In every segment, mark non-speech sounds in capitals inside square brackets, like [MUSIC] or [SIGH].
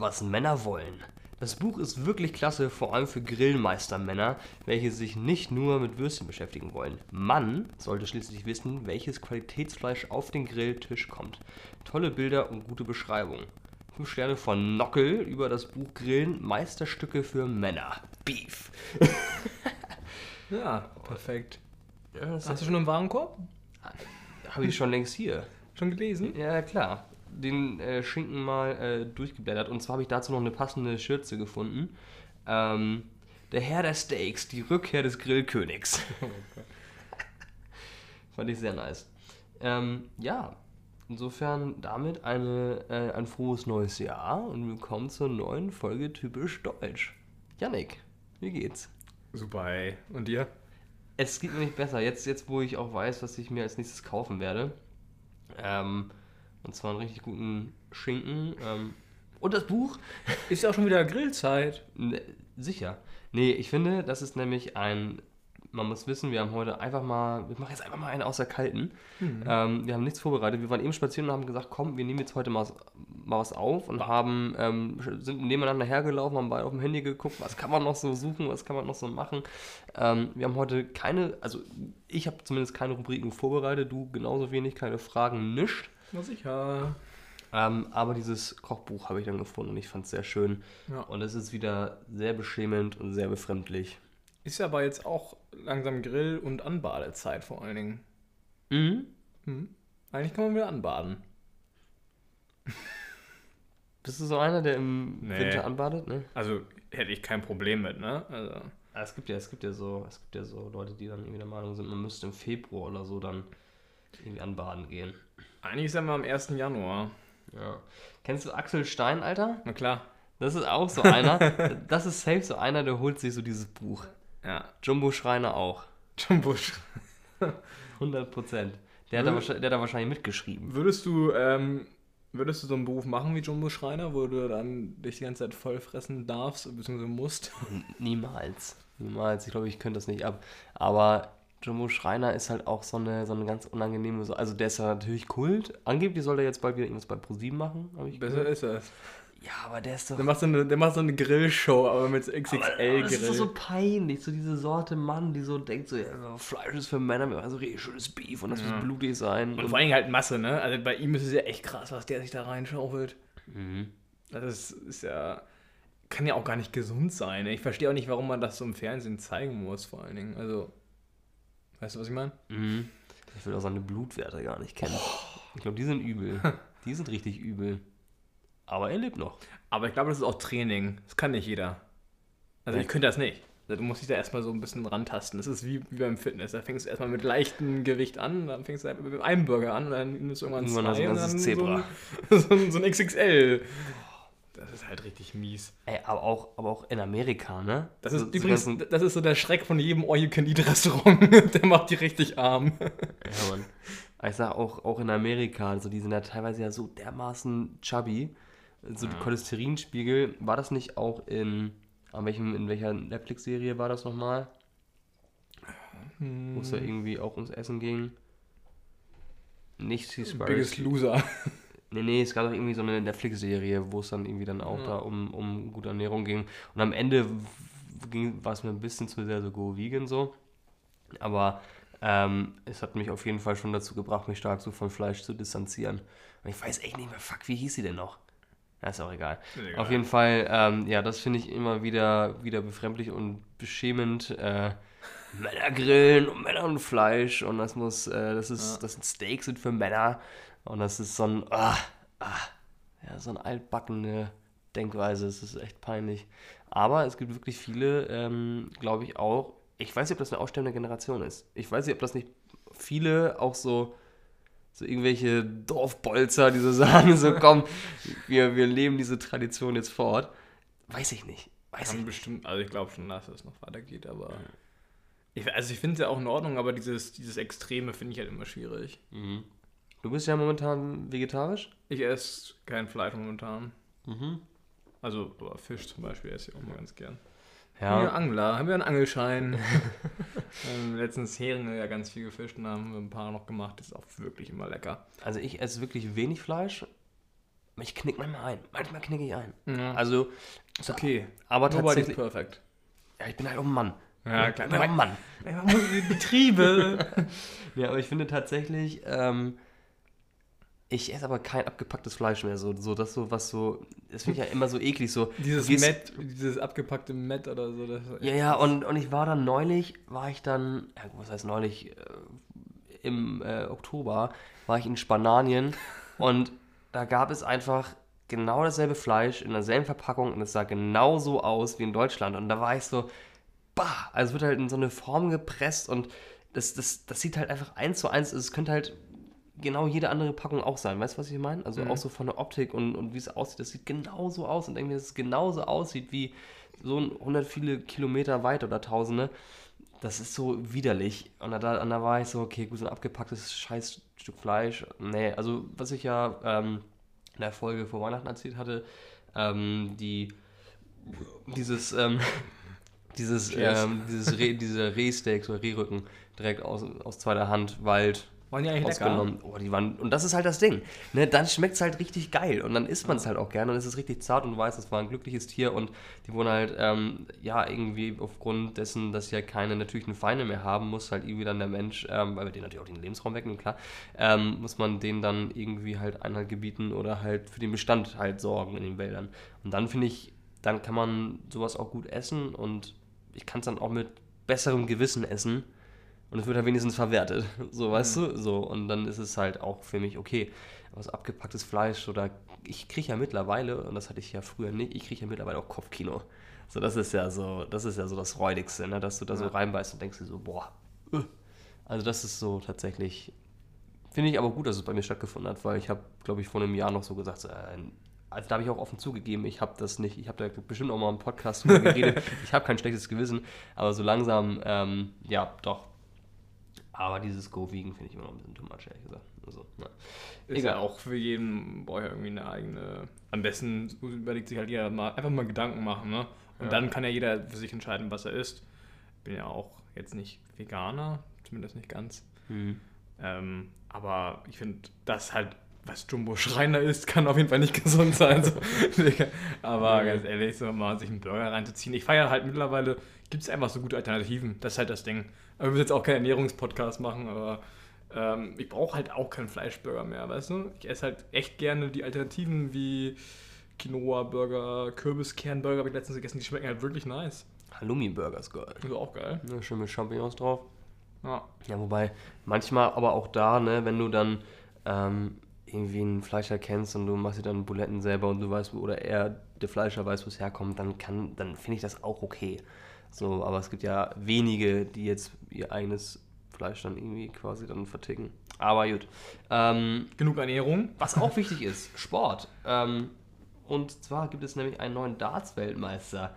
was Männer wollen. Das Buch ist wirklich klasse, vor allem für Grillmeistermänner, welche sich nicht nur mit Würstchen beschäftigen wollen. Man sollte schließlich wissen, welches Qualitätsfleisch auf den Grilltisch kommt. Tolle Bilder und gute Beschreibung. 5 Sterne von Nockel über das Buch Grillen, Meisterstücke für Männer. Beef. [LAUGHS] Ja, perfekt. Ja, Hast du schon einen Warenkorb? habe ich schon längst hier. Schon gelesen? Ja, klar. Den äh, Schinken mal äh, durchgeblättert. Und zwar habe ich dazu noch eine passende Schürze gefunden. Ähm, der Herr der Steaks, die Rückkehr des Grillkönigs. [LAUGHS] [LAUGHS] Fand ich sehr nice. Ähm, ja, insofern damit eine, äh, ein frohes neues Jahr und willkommen zur neuen Folge Typisch Deutsch. Yannick, wie geht's? Super, ey. Und dir? Es geht mir nicht besser. Jetzt, jetzt, wo ich auch weiß, was ich mir als nächstes kaufen werde. Ähm, und zwar einen richtig guten Schinken. Ähm, und das Buch. Ist ja auch schon wieder Grillzeit. Ne, sicher. Nee, ich finde, das ist nämlich ein. Man muss wissen, wir haben heute einfach mal. Wir machen jetzt einfach mal einen außer Kalten. Ähm, wir haben nichts vorbereitet. Wir waren eben spazieren und haben gesagt, komm, wir nehmen jetzt heute mal, mal was auf und haben, ähm, sind nebeneinander hergelaufen, haben beide auf dem Handy geguckt, was kann man noch so suchen, was kann man noch so machen. Ähm, wir haben heute keine, also ich habe zumindest keine Rubriken vorbereitet, du genauso wenig, keine Fragen, nischt. Na sicher. Ähm, aber dieses Kochbuch habe ich dann gefunden und ich fand es sehr schön. Ja. Und es ist wieder sehr beschämend und sehr befremdlich. Ist ja aber jetzt auch langsam Grill- und Anbadezeit vor allen Dingen. Mhm. Hm. Eigentlich kann man wieder anbaden. [LAUGHS] Bist du so einer, der im Nee. Winter anbadet? Ne? Also hätte ich kein Problem mit, ne? Also. Ah, Es gibt ja, es gibt ja so, es gibt ja so Leute, die dann irgendwie der Meinung sind, man müsste im Februar oder so dann irgendwie anbaden gehen. Eigentlich ja mal am 1. Januar. Ja. Kennst du Axel Stein, Alter? Na klar. Das ist auch so einer. [LAUGHS] das ist safe so einer, der holt sich so dieses Buch. Ja. Jumbo Schreiner auch. John Bush. 100 Prozent. Der, hat da Würde- wahrscheinlich- der hat da wahrscheinlich mitgeschrieben. Würdest du, ähm, würdest du so einen Beruf machen wie Jumbo Schreiner, wo du dann dich die ganze Zeit voll fressen darfst, bzw. musst? Niemals. Niemals. Ich glaube, ich könnte das nicht ab. Aber Jumbo Schreiner ist halt auch so eine, so eine ganz unangenehme. So also, der ist ja natürlich Kult. Angeblich soll er jetzt bald wieder irgendwas bei ProSieben machen. Besser gehört. ist es. Ja, aber der ist doch. Der macht so eine, der macht so eine Grillshow, aber mit Aber, aber XXL-Grill. das ist doch so peinlich, so diese Sorte Mann, die so denkt, so, ja, Fleisch ist für Männer, wir machen so richtig schönes Beef und das muss blutig sein. Und vor allem halt Masse, ne? Also bei ihm ist es ja echt krass, was der sich da reinschaufelt. Mhm. Das ist, ist ja. Kann ja auch gar nicht gesund sein. ne? Ich verstehe auch nicht, warum man das so im Fernsehen zeigen muss, vor allen Dingen. Also. Weißt du, was ich meine? Mhm. Ich will auch seine Blutwerte gar nicht kennen. Ich glaube, die sind übel. [LAUGHS] Die sind richtig übel. Aber er lebt noch. Aber ich glaube, das ist auch Training. Das kann nicht jeder. Also ich könnte das nicht. Du musst dich da erstmal so ein bisschen rantasten. Das ist wie, wie beim Fitness. Da fängst du erstmal mit leichtem Gewicht an, dann fängst du halt mit einem Burger an und dann nimmst du irgendwann zwei du ein und dann Zebra. [LAUGHS] So ein, so, ein, so ein XXL. Das ist halt richtig mies. Ey, aber auch, aber auch in Amerika, ne? Das So- ist so übrigens, ganzen- das ist so der Schreck von jedem All-You-Can-Eat-Restaurant. [LAUGHS] der macht die richtig arm. Ja, Mann. Ich sag auch, auch in Amerika, also die sind ja teilweise ja so dermaßen chubby. So die Cholesterinspiegel, war das nicht auch in, an welchem, in welcher Netflix-Serie war das nochmal? Wo es ja irgendwie auch ums Essen ging. Nicht Seaspiracy. Biggest Loser. Nee, nee, es gab doch irgendwie so eine Netflix-Serie, wo es dann irgendwie dann auch Ja. da um, um gute Ernährung ging. Und am Ende ging, war es mir ein bisschen zu sehr so go vegan so. Aber ähm, es hat mich auf jeden Fall schon dazu gebracht, mich stark so von Fleisch zu distanzieren. Und ich weiß echt nicht mehr, fuck, wie hieß sie denn noch? Ja, ist auch egal. Egal. Auf jeden Fall, ähm, ja, das finde ich immer wieder, wieder befremdlich und beschämend. Äh, Männer grillen und Männer und Fleisch und das muss, äh, das ist, Ja. das sind Steaks sind für Männer und das ist so ein, ah, ah, ja, so eine altbackene Denkweise. Es ist echt peinlich. Aber es gibt wirklich viele, ähm, glaube ich auch. Ich weiß nicht, ob das eine aussterbende Generation ist. Ich weiß nicht, ob das nicht viele auch so so irgendwelche Dorfbolzer, die so [LAUGHS] sagen, so komm, wir, wir leben diese Tradition jetzt fort. Weiß ich nicht. Weiß ich Kann nicht. bestimmt, also ich glaube schon, dass es noch weitergeht, aber. Ich, also ich finde es ja auch in Ordnung, aber dieses, dieses Extreme finde ich halt immer schwierig. Mhm. Du bist ja momentan vegetarisch? Ich esse kein Fleisch momentan. Mhm. Also Fisch zum Beispiel esse ich auch mal ganz gern. Ja. Wir. Angler, haben wir einen Angelschein. [LAUGHS] ähm, letztens Heringe ja ganz viel gefischt und haben wir ein paar noch gemacht. Das ist auch wirklich immer lecker. Also ich esse wirklich wenig Fleisch, ich knick manchmal ein. Manchmal knicke ich ein. Ja. Also, Ist okay. aber Nobody's tatsächlich. perfect. Ja, ich bin halt auch ein Mann. Ja, Ich bin auch ein Mann. Betriebe. [LAUGHS] Ja, aber ich finde tatsächlich, ähm, ich esse aber kein abgepacktes Fleisch mehr. So, so das so, was so, das finde ich ja [LAUGHS] immer so eklig. So, dieses Met, dieses abgepackte Met oder so. Das, Ja, ja, und, und ich war dann neulich, war ich dann, ja, was heißt neulich, äh, im äh, Oktober war ich in Spanien [LAUGHS] und da gab es einfach genau dasselbe Fleisch in derselben Verpackung und es sah genauso aus wie in Deutschland. Und da war ich so, bah, also es wird halt in so eine Form gepresst und das, das, das sieht halt einfach eins zu eins, es könnte halt genau jede andere Packung auch sein. Weißt du, was ich meine? Also Mhm. auch so von der Optik und, und wie es aussieht, das sieht genauso aus und irgendwie, dass es genauso aussieht wie so ein 100 viele Kilometer weit oder Tausende. Das ist so widerlich. Und da, und da war ich so, okay, gut, so ein abgepacktes scheiß Stück Fleisch. Nee, also was ich ja ähm, in der Folge vor Weihnachten erzählt hatte, ähm, die dieses, ähm, [LAUGHS] dieses, ähm, dieses Reh, diese Rehsteaks oder Rehrücken direkt aus, aus zweiter Hand, Wald, Waren die eigentlich lecker? ausgenommen. Oh, die waren, und das ist halt das Ding. Ne, dann schmeckt es halt richtig geil und dann isst man es halt auch gerne und es ist richtig zart und du weißt, es war ein glückliches Tier und die wurden halt, ähm, ja, irgendwie aufgrund dessen, dass sie ja keine natürlichen Feinde mehr haben, muss halt irgendwie dann der Mensch, ähm, weil wir denen natürlich auch den Lebensraum wegnehmen, klar, ähm, muss man denen dann irgendwie halt Einhalt gebieten oder halt für den Bestand halt sorgen in den Wäldern. Und dann finde ich, dann kann man sowas auch gut essen und ich kann es dann auch mit besserem Gewissen essen, und es wird halt wenigstens verwertet. [LAUGHS] So, weißt du? So, und dann ist es halt auch für mich okay. Aber so abgepacktes Fleisch oder ich kriege ja mittlerweile, und das hatte ich ja früher nicht, ich kriege ja mittlerweile auch Kopfkino. So, das ist ja so, das ist ja so das Räudigste, ne? dass du da so Ja. reinbeißt und denkst dir so, boah. äh. Also das ist so tatsächlich, finde ich aber gut, dass es bei mir stattgefunden hat, weil ich habe, glaube ich, vor einem Jahr noch so gesagt, so, äh, also da habe ich auch offen zugegeben, ich habe das nicht, ich habe da bestimmt auch mal im Podcast drüber [LAUGHS] geredet, ich habe kein schlechtes Gewissen, aber so langsam, ähm, ja, doch. Aber dieses Go-Vegan finde ich immer noch ein bisschen too much, ehrlich gesagt. Also, na. Ist Egal. ja auch für jeden braucht ja irgendwie eine eigene. Am besten überlegt sich halt jeder mal einfach mal Gedanken machen, ne? Und Ja. dann kann ja jeder für sich entscheiden, was er isst. Bin ja auch jetzt nicht Veganer, zumindest nicht ganz. Hm. Ähm, aber ich finde, das halt, was Jumbo Schreiner ist, kann auf jeden Fall nicht [LAUGHS] gesund sein. So. [LAUGHS] aber ganz ehrlich, so mal sich einen Burger reinzuziehen. Ich feiere halt mittlerweile, gibt es einfach so gute Alternativen. Das ist halt das Ding. Aber wir müssen jetzt auch keinen Ernährungspodcast machen, aber ähm, ich brauche halt auch keinen Fleischburger mehr, weißt du? Ich esse halt echt gerne die Alternativen wie Quinoa-Burger, Kürbiskernburger, habe ich letztens gegessen, die schmecken halt wirklich nice. Halloumi-Burger ist geil. Also auch geil. Ne, schön mit Champignons drauf. Ja. Ja, wobei manchmal aber auch da, ne, wenn du dann ähm, irgendwie einen Fleischer kennst und du machst dir dann Buletten selber und du weißt, wo, oder er, der Fleischer weiß, wo es herkommt, dann kann, dann finde ich das auch okay. So, aber es gibt ja wenige, die jetzt ihr eigenes Fleisch dann irgendwie quasi dann verticken. Aber gut. Ähm, Genug Ernährung. was auch wichtig ist, Sport. Ähm, und zwar gibt es nämlich einen neuen Darts-Weltmeister.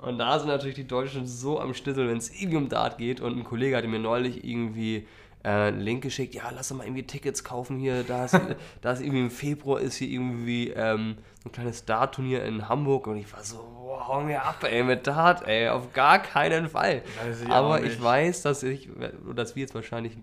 Und da sind natürlich die Deutschen so am Schnitzel, wenn es irgendwie um Dart geht. Und ein Kollege hatte mir neulich irgendwie äh, einen Link geschickt, ja, lass doch mal irgendwie Tickets kaufen hier. Da ist, [LAUGHS] da ist irgendwie im Februar ist hier irgendwie ähm, so ein kleines Dart-Turnier in Hamburg. Und ich war so, wow, hau mir ab, ey, mit Dart, ey, auf gar keinen Fall. Ich Aber ich weiß, dass ich, dass wir jetzt wahrscheinlich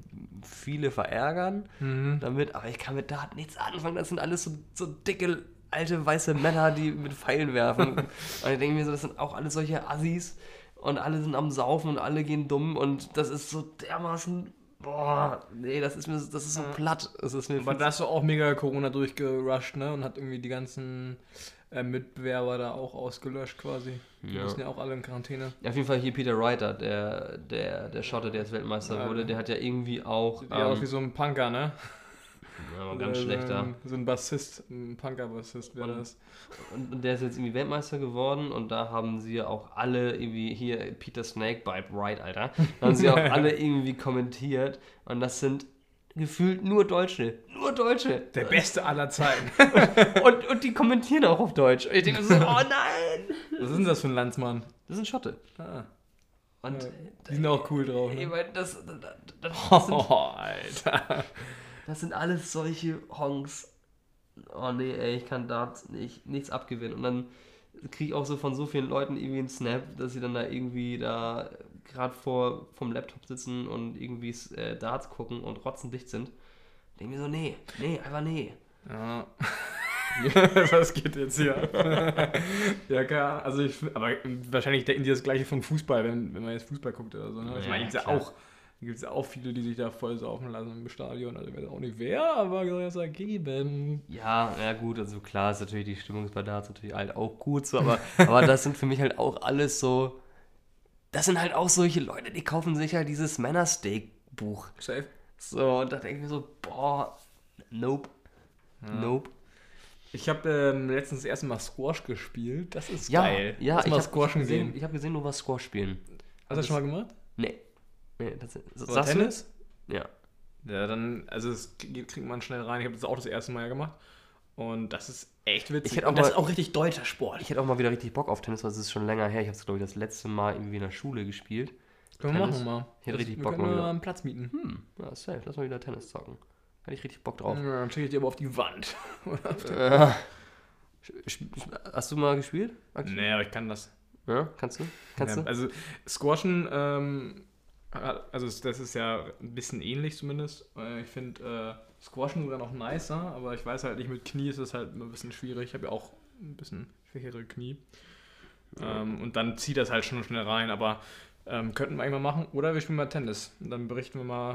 viele verärgern Mhm. damit, aber ich kann mit Dart nichts anfangen. Das sind alles so, so dicke, alte, weiße Männer, die mit Pfeilen werfen. [LAUGHS] und ich denke mir so, das sind auch alle solche Assis und alle sind am Saufen und alle gehen dumm und das ist so dermaßen, boah, nee, das ist mir, das ist so platt. Das ist mir Aber da hast du auch mega Corona durchgerusht, ne? Und hat irgendwie die ganzen äh, Mitbewerber da auch ausgelöscht quasi. Die Ja. müssen ja auch alle in Quarantäne. Ja, auf jeden Fall hier Peter Reiter, der, der, der Schotte, der jetzt Weltmeister Ja. wurde, der hat ja irgendwie auch. Sieht ja aus wie Ähm, so ein Punker, ne? Ja, ganz Äh, schlechter. So ein Bassist, ein Punker-Bassist wäre Und- das. Und, und der ist jetzt irgendwie Weltmeister geworden und da haben sie ja auch alle irgendwie hier Peter Snakebite Right, Alter. Da haben sie auch [LAUGHS] alle irgendwie kommentiert und das sind gefühlt nur Deutsche. Nur Deutsche. Der Beste aller Zeiten. [LAUGHS] Und, und die kommentieren auch auf Deutsch. Und ich denke so, oh nein! Was ist denn das für ein Landsmann? Das sind Schotte. Ah, Und Ja. die sind auch cool drauf, ne? meine, das, das, das, das, sind, [LAUGHS] Oh, Alter. Das sind alles solche Honks. Oh nee, ey, ich kann da nicht, nichts abgewinnen. Und dann kriege ich auch so von so vielen Leuten irgendwie einen Snap, dass sie dann da irgendwie da gerade vor vom Laptop sitzen und irgendwie äh, Darts gucken und rotzendicht sind. Denke mir so, nee, nee, einfach nee. Ja. [LAUGHS] Was geht jetzt hier? ja, klar. Also ich, aber wahrscheinlich denken die das gleiche von Fußball, wenn, wenn man jetzt Fußball guckt oder so. Ne? Ich Ja, meine, gibt ja klar. Auch, gibt es ja auch viele, die sich da voll saufen lassen im Stadion. Also ich weiß auch nicht wer, aber soll es ergeben. Ja, ja gut, also klar ist natürlich die Stimmung bei Darts natürlich halt auch gut so, aber, [LAUGHS] aber das sind für mich halt auch alles so, das sind halt auch solche Leute, die kaufen sich halt dieses Männersteak-Buch. Safe. So, und da denke ich mir so, boah, nope, nope. Ich habe ähm, letztens das erste Mal Squash gespielt. Das ist Ja, geil. ja, ich habe squashen gesehen, gehen. ich hab gesehen, du warst Squash spielen. Hast du das schon mal gemacht? Nee. Nee, das, du Tennis? das? Ja. Ja, dann, also das kriegt man schnell rein. Ich habe das auch das erste Mal gemacht. Und das ist echt witzig. Ich hätte auch Und das mal- ist auch richtig deutscher Sport. Ich hätte auch mal wieder richtig Bock auf Tennis, weil es ist schon länger her. Ich habe es, glaube ich, das letzte Mal irgendwie in der Schule gespielt. Können wir machen mal. Ich hätte richtig wir Bock können mal wieder. einen Platz mieten. Hm, ja, safe. Lass mal wieder Tennis zocken. Hätte ich richtig Bock drauf. Ja, dann schicke ich dir aber auf die Wand. [LAUGHS] Äh, hast du mal gespielt? aktiv? nee, aber ich kann das. Ja, kannst du? Kannst ja, du? Also Squashen, ähm, also das ist ja ein bisschen ähnlich zumindest. Äh, Ich finde äh, Squashen sogar noch nicer, aber ich weiß halt nicht, mit Knie ist es halt ein bisschen schwierig. Ich habe ja auch ein bisschen schwächere Knie. Ähm, und dann zieht das halt schon schnell rein, aber ähm, könnten wir eigentlich mal machen. Oder wir spielen mal Tennis. Und dann berichten wir mal,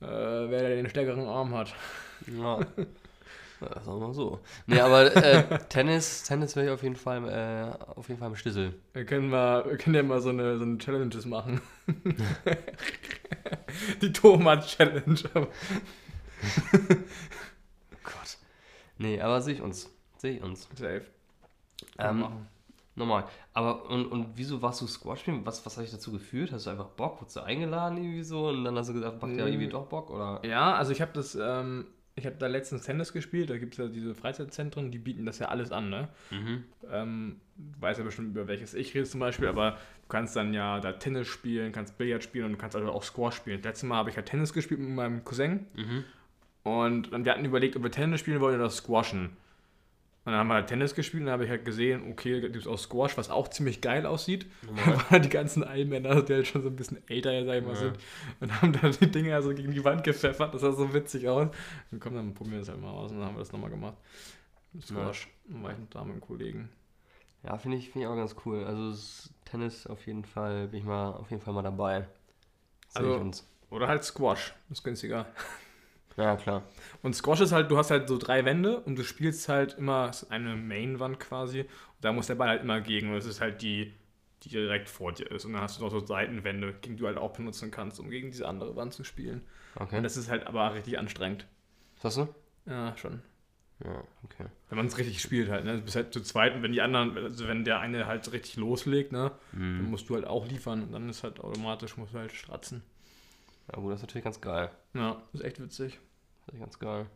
äh, wer den stärkeren Arm hat. Ja. [LAUGHS] ja sagen wir mal so. Nee, aber äh, [LAUGHS] Tennis, Tennis wäre ich auf jeden Fall, äh, auf jeden Fall im Schlüssel. Wir können, mal, wir können ja mal so eine, so eine Challenges machen. [LAUGHS] Die Thomas-Challenge. [LAUGHS] Gott. Nee, aber sehe ich uns. Sehe ich uns. Safe. Ähm, machen. Normal. Aber und, und wieso warst du Squash spielen? Was, was hat dich dazu geführt? Hast du einfach Bock? Wurdest du eingeladen irgendwie so? Und dann hast du gesagt, macht ja Mm. irgendwie doch Bock? Oder? Ja, also ich habe das, ähm, ich habe da letztens Tennis gespielt, da gibt es ja diese Freizeitzentren, die bieten das ja alles an, ne? Mhm. Ähm, du weißt ja bestimmt, über welches ich rede zum Beispiel, aber du kannst dann ja da Tennis spielen, kannst Billard spielen und du kannst also auch Squash spielen. Letztes Mal habe ich ja Tennis gespielt mit meinem Cousin Mhm. und dann wir hatten überlegt, ob wir Tennis spielen wollen oder Squashen. Und dann haben wir halt Tennis gespielt und dann habe ich halt gesehen, okay, da gibt es auch Squash, was auch ziemlich geil aussieht. Da [LAUGHS] waren die ganzen Allmänner, die halt schon so ein bisschen älter, sag ich mal, Ja. sind. Und haben dann die Dinger so gegen die Wand gepfeffert. Das sah so witzig aus. Und komm, dann probieren wir das halt mal aus. Und dann haben wir das nochmal gemacht. Squash. Dann war ich da mit einem Kollegen. Ja, finde ich, finde ich auch ganz cool. Also Tennis auf jeden Fall, bin ich mal auf jeden Fall mal dabei. Sehe Also- ich uns. Oder halt Squash. ist günstiger. [LAUGHS] Ja, klar. Und Squash ist halt, du hast halt so drei Wände und du spielst halt immer eine Main-Wand quasi. Und da muss der Ball halt immer gegen. Und es ist halt die, die direkt vor dir ist. Und dann hast du noch so Seitenwände, gegen die du halt auch benutzen kannst, um gegen diese andere Wand zu spielen. Okay. Und das ist halt aber richtig anstrengend. Hast du? Ja, schon. Ja, okay. Wenn man es richtig spielt halt, ne? Du bist halt zu zweit und wenn die anderen, also wenn der eine halt richtig loslegt, ne, dann Mhm. musst du halt auch liefern und dann ist halt automatisch, musst du halt stratzen. Ja, gut, das ist natürlich ganz geil. Ja, ist echt witzig. Das ist ganz geil.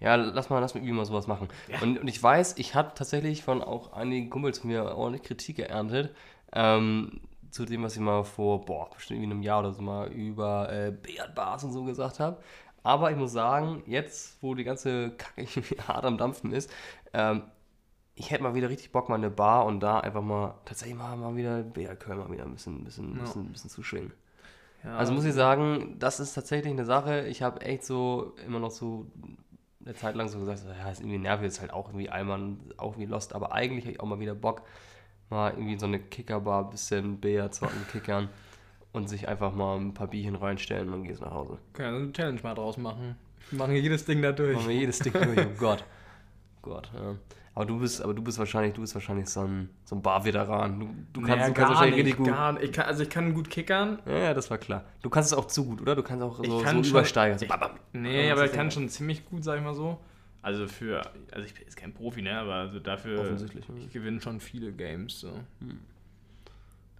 Ja, lass mal, lass mal irgendwie mal sowas machen. Ja. Und, und ich weiß, ich habe tatsächlich von auch einigen Kumpels von mir ordentlich Kritik geerntet. Ähm, zu dem, was ich mal vor, boah, bestimmt irgendwie einem Jahr oder so mal über äh, Bars und so gesagt habe. Aber ich muss sagen, jetzt, wo die ganze Kacke [LAUGHS] irgendwie hart am Dampfen ist, ähm, ich hätte mal wieder richtig Bock, mal eine Bar und da einfach mal, tatsächlich mal, mal wieder Beerköln mal wieder ein bisschen, bisschen, Ja. bisschen, bisschen zu schwingen. Ja, Also muss ich sagen, das ist tatsächlich eine Sache. Ich habe echt so immer noch so eine Zeit lang so gesagt, ja, ist irgendwie nervig, ist halt auch irgendwie Allmann, auch irgendwie Lost, aber eigentlich habe ich auch mal wieder Bock, mal irgendwie so eine Kickerbar, ein bisschen Billard zocken, kickern und sich einfach mal ein paar Bierchen reinstellen und dann gehst du nach Hause. können wir eine Challenge mal draus machen. Wir machen jedes Ding da durch. Machen wir jedes Ding [LAUGHS] durch, oh Gott. Gott, ja. Aber du bist, aber du bist wahrscheinlich, du bist wahrscheinlich so ein, so ein Bar-Veteran. Du, du kannst, Naja, du kannst wahrscheinlich richtig gut. Gar nicht. Ich kann, also ich kann gut kickern. Ja, ja, das war klar. Du kannst es auch zu gut, oder? Du kannst auch so, kann so schon- übersteigern. Ich-. Nee, aber ich kann schon ziemlich gut, sag ich mal so. Also für, also ich bin jetzt kein Profi, ne, aber also dafür, Offensichtlich, ich gewinne schon viele Games, so. Hm.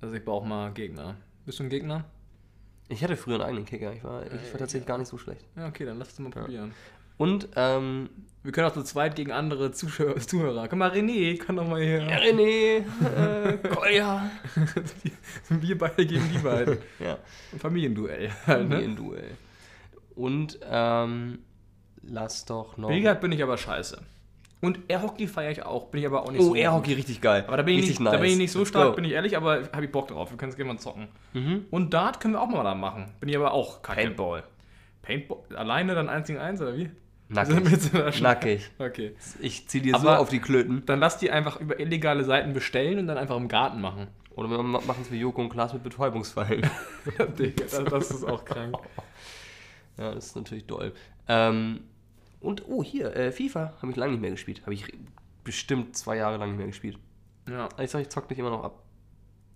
Also ich brauche mal Gegner. Bist du ein Gegner? Ich hatte früher einen eigenen Kicker. Ich war, ich war tatsächlich gar nicht so schlecht. Ja, okay, dann lass es mal Ja. Und, ähm, Wir können auch zu zweit gegen andere Zuschauer, [LAUGHS] Zuhörer. Komm mal, René, komm doch mal hier. ja, René, äh, Kolja. [LAUGHS] Wir beide gegen die beiden. [LAUGHS] Ja, Ein Familienduell halt, ne? ein Duell. Und, ähm, lass doch noch. Billard bin ich aber scheiße. Und Airhockey feiere ich auch, bin ich aber auch nicht Oh, so. Airhockey, richtig geil. Aber da bin, ich richtig nicht, da bin ich nicht so stark, bin ich ehrlich, aber habe ich Bock drauf. Wir können es gerne mal zocken. Mhm. Und Dart können wir auch mal da machen. Bin ich aber auch kacke. Paintball. Paintball? Alleine dann 1 gegen 1 oder wie? Nackig. Nackig. Okay. Ich zieh dir so auf die Klöten. Dann lass die einfach über illegale Seiten bestellen und dann einfach im Garten machen. Oder wir machen es wie Joko und Klaas mit Betäubungsfallen. [LAUGHS] Digga, das, das ist auch krank. [LAUGHS] ja, das ist natürlich doll. Ähm, und, oh, hier, äh, FIFA habe ich lange nicht mehr gespielt. Habe ich bestimmt zwei Jahre lang nicht mehr gespielt. Ja, Ich sag, ich zock dich immer noch ab.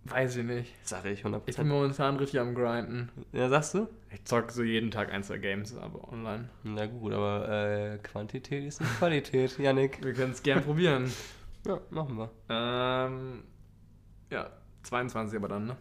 Weiß ich nicht. Sag ich 100%. Ich bin momentan richtig am Grinden. ja, sagst du? Ich zock so jeden Tag ein, zwei Games, aber online. Na gut, aber äh, Quantität ist nicht Qualität, [LAUGHS] Yannick. Wir können es gern probieren. [LAUGHS] Ja, machen wir. Ähm, ja, 22 aber dann, ne?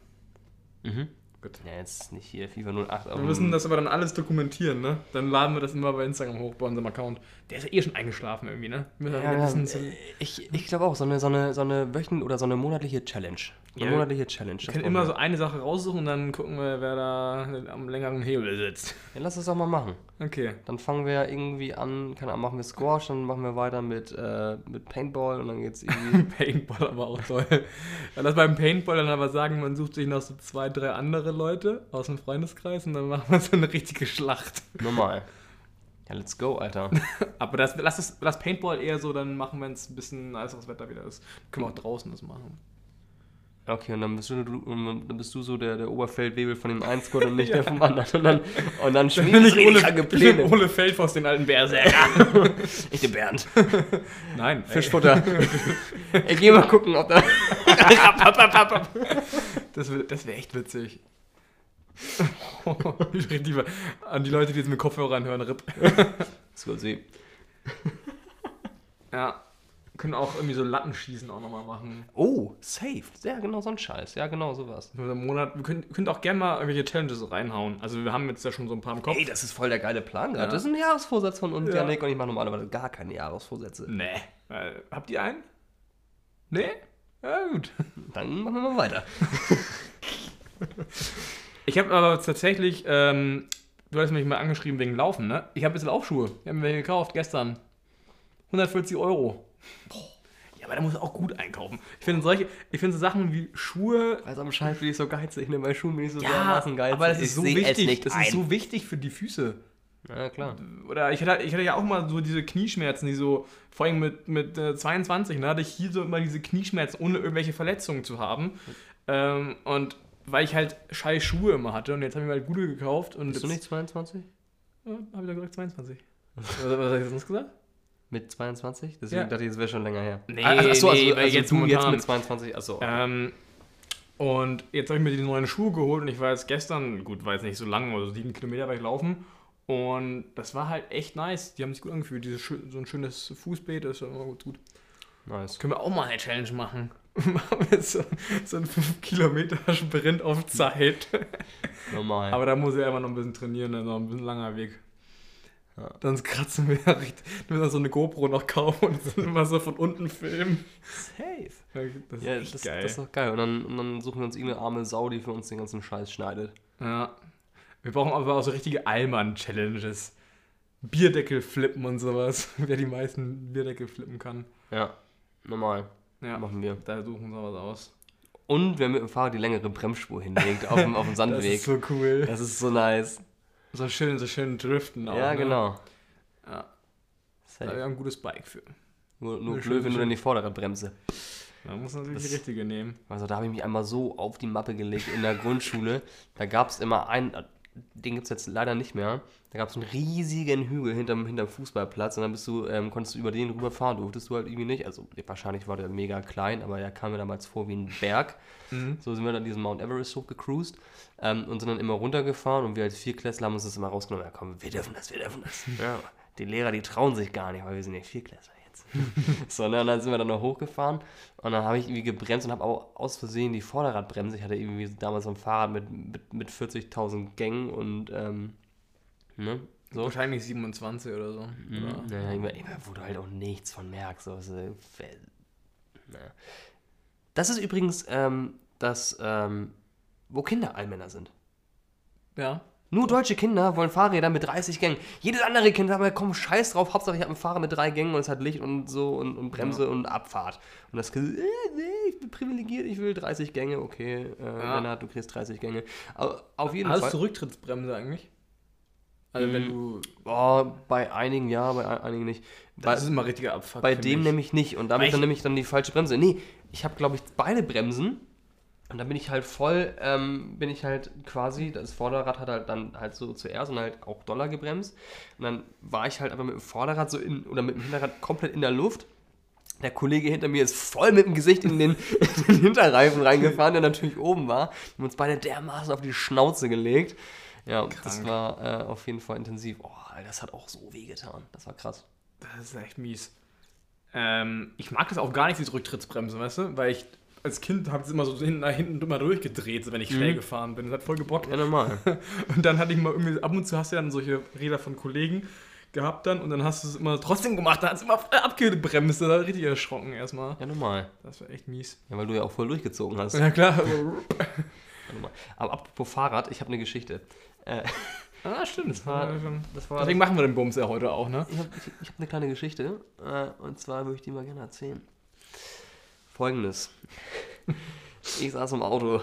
Mhm. Gut. Ja, jetzt nicht hier FIFA 08. Wir müssen das aber dann alles dokumentieren, ne? Dann laden wir das immer bei Instagram hoch, bei unserem Account. Der ist ja eh schon eingeschlafen irgendwie, ne? Ja, ja, zu- ich ich glaube auch, so eine, so eine, so eine wöchentliche oder so eine monatliche Challenge. Eine Ja. monatliche Challenge. wir können immer so eine Sache raussuchen und dann gucken wir, wer da am längeren Hebel sitzt. Ja, lass das doch mal machen. Okay. Dann fangen wir ja irgendwie an, keine Ahnung, machen wir Squash, dann machen wir weiter mit, äh, mit Paintball und dann geht's irgendwie. [LAUGHS] Paintball aber auch toll. Ja, Lass beim Paintball dann aber sagen, man sucht sich noch so zwei, drei andere Leute aus dem Freundeskreis und dann machen wir so eine richtige Schlacht. normal. Ja, let's go, Alter. [LAUGHS] Aber das, lass, das, lass Paintball eher so, dann machen wir es ein bisschen, als das Wetter wieder ist. Können wir auch draußen das machen. Okay, und dann bist du, dann bist du so der, der Oberfeldwebel von dem einen Squad und nicht der [LAUGHS] vom anderen. Und dann, und dann schmieden ich Ole, [LAUGHS] ich bin Pläne. Ole Feldfoss, den alten Berserker. Ich den Bernd. Nein, Fischfutter. Ey, geh mal gucken, ob da. [LAUGHS] Das wäre das wär echt witzig. Ich rede lieber an die Leute, die jetzt mit Kopfhörern hören, RIP. So, sie. Ja. Können auch irgendwie so Lattenschießen auch nochmal machen. Oh, safe. Ja, genau so ein Scheiß. Ja, genau sowas. Einen Monat. Wir können, könnt auch gerne mal irgendwelche Challenges reinhauen. Also wir haben jetzt ja schon so ein paar im Kopf. Ey, das ist voll der geile Plan gerade. Ja. Das ist ein Jahresvorsatz von uns, Ja. Janik, und ich mache normalerweise gar keine Jahresvorsätze. Nee. Äh, habt ihr einen? Nee? Ja, gut. [LAUGHS] Dann machen wir mal weiter. [LAUGHS] Ich habe aber tatsächlich, ähm, du hast mich mal angeschrieben wegen Laufen, ne? Ich habe jetzt Laufschuhe. Ich habe mir welche gekauft gestern. 140 Euro. Ja, aber da muss auch gut einkaufen. Ich finde solche, ich finde so Sachen wie Schuhe. Weiß am Scheiß bin ich so geizig. Ich nehme bei Schuhen bin ich so Ja, dermaßen geizig. aber das ist so wichtig. nicht das ein. ist so wichtig für die Füße. Ja, klar. Oder ich hatte, ich hatte ja auch mal so diese Knieschmerzen, die so, vor allem mit, mit äh, 22, ne, hatte ich hier so immer diese Knieschmerzen, ohne irgendwelche Verletzungen zu haben. Ähm, und weil ich halt scheiß Schuhe immer hatte und jetzt habe ich mir halt gute gekauft und Bist du jetzt, nicht 22? Ja, habe ich da gesagt 22. was, was habe ich sonst gesagt? Mit 22? Deswegen Ja. dachte ich, es wäre schon länger her. Nee, ach so, nee, also, weil also jetzt du jetzt mit 22. Achso. Ähm, und jetzt habe ich mir die neuen Schuhe geholt und ich war jetzt gestern, gut, war jetzt nicht so lang, also sieben Kilometer war ich laufen. Und das war halt echt nice. Die haben sich gut angefühlt. Dieses, so ein schönes Fußbeet ist ja immer gut. gut. Nice. Können wir auch mal eine Challenge machen? [LAUGHS] Machen wir so, so einen 5 Kilometer Sprint auf Zeit. Normal. Aber da muss ich einfach noch ein bisschen trainieren, also ein bisschen langer Weg. Ja. Sonst kratzen wir [LAUGHS] ja richtig. Wir müssen so eine GoPro noch kaufen und dann immer so von unten filmen. safe. Das ist Ja, echt das, geil. das ist doch geil. Und dann, und dann suchen wir uns irgendeine arme Sau, die für uns den ganzen Scheiß schneidet. Ja. Wir brauchen aber auch so richtige Allmann-Challenges. Bierdeckel flippen und sowas. [LAUGHS] Wer die meisten Bierdeckel flippen kann. Ja, normal. Ja, Machen wir. da suchen wir was aus. Und wer mit dem Fahrrad die längere Bremsspur hinlegt auf dem, auf dem [LAUGHS] Das Sandweg. ist so cool. Das ist so nice. So schön, so schön driften auch. ja, ne? genau. Ja, da haben Safe. wir ein gutes Bike für. Nur, nur blöd, wenn du dann die Vorderradbremse. Man muss natürlich Das- die richtige nehmen. Also da habe ich mich einmal so auf die Mappe gelegt in der Grundschule. Da gab es immer einen, den gibt es jetzt leider nicht mehr. Da gab es einen riesigen Hügel hinterm, hinterm Fußballplatz und dann bist du, ähm, konntest du über den rüberfahren, durftest du halt irgendwie nicht. Also wahrscheinlich war der mega klein, aber er kam mir damals vor wie ein Berg. So sind wir dann diesen Mount Everest hochgecruised ähm, und sind dann immer runtergefahren und wir als Vierklässler haben uns das immer rausgenommen. Ja komm, wir dürfen das, wir dürfen das. Ja, die Lehrer, die trauen sich gar nicht, weil wir sind ja Vierklässler jetzt. [LAUGHS] so, ne, und dann sind wir dann noch hochgefahren und dann habe ich irgendwie gebremst und habe auch aus Versehen die Vorderradbremse. Ich hatte irgendwie damals so ein Fahrrad mit, mit, mit 40.000 Gängen und ähm, ne, so. Wahrscheinlich 27 oder so. Mhm. Oder? Naja, immer, immer, wo du halt auch nichts von merkst. So, naja. Das ist übrigens ähm, das, ähm, wo Kinder Allmänner sind. Ja. Nur deutsche Kinder wollen Fahrräder mit 30 Gängen. Jedes andere Kind sagt mal, komm, scheiß drauf, Hauptsache ich habe ein Fahrrad mit drei Gängen und es hat Licht und so und, und Bremse und Abfahrt. Und das Kind, äh, nee, ich bin privilegiert, ich will 30 Gänge, okay, äh, Ja. Lennart, du kriegst 30 Gänge. Aber auf jeden Hast Fall. du Rücktrittsbremse eigentlich? Also wenn Mhm. du. Oh, bei einigen ja, bei ein- einigen nicht. Bei, Das ist immer richtiger Abfuck. bei dem nämlich nicht. Und damit dann ich- nämlich dann die falsche Bremse. Nee, ich habe, glaube ich, beide Bremsen. Und dann bin ich halt voll, ähm, bin ich halt quasi, das Vorderrad hat halt dann halt so zuerst und halt auch doller gebremst. Und dann war ich halt aber mit dem Vorderrad so in, oder mit dem Hinterrad komplett in der Luft. Der Kollege hinter mir ist voll mit dem Gesicht in den, [LAUGHS] in den Hinterreifen reingefahren, der natürlich oben war. Wir haben uns beide dermaßen auf die Schnauze gelegt. Ja, das Krank. war äh, auf jeden Fall intensiv. Oh, Alter, das hat auch so wehgetan. Das war krass. Das ist echt mies. Ähm, ich mag das auch gar nicht, diese Rücktrittsbremse, weißt du? Weil ich als Kind habe es immer so hinten, nach hinten immer durchgedreht, wenn ich schnell gefahren bin. Das hat voll gebockt. Ja, normal. [LAUGHS] Und dann hatte ich mal irgendwie, ab und zu hast du dann solche Räder von Kollegen gehabt dann und dann hast du es immer trotzdem gemacht, dann hast du immer abgebremst, da richtig erschrocken erstmal. Ja, normal. Das war echt mies. Ja, weil du ja auch voll durchgezogen hast. Ja klar. [LAUGHS] Ja. Aber apropos Fahrrad, ich habe eine Geschichte. Äh, [LAUGHS] ah, stimmt. das war, das war Deswegen machen wir den Bums ja heute auch, ne? ich habe ich, ich hab eine kleine Geschichte. Äh, und zwar würde ich die mal gerne erzählen. Folgendes. [LAUGHS] Ich saß im Auto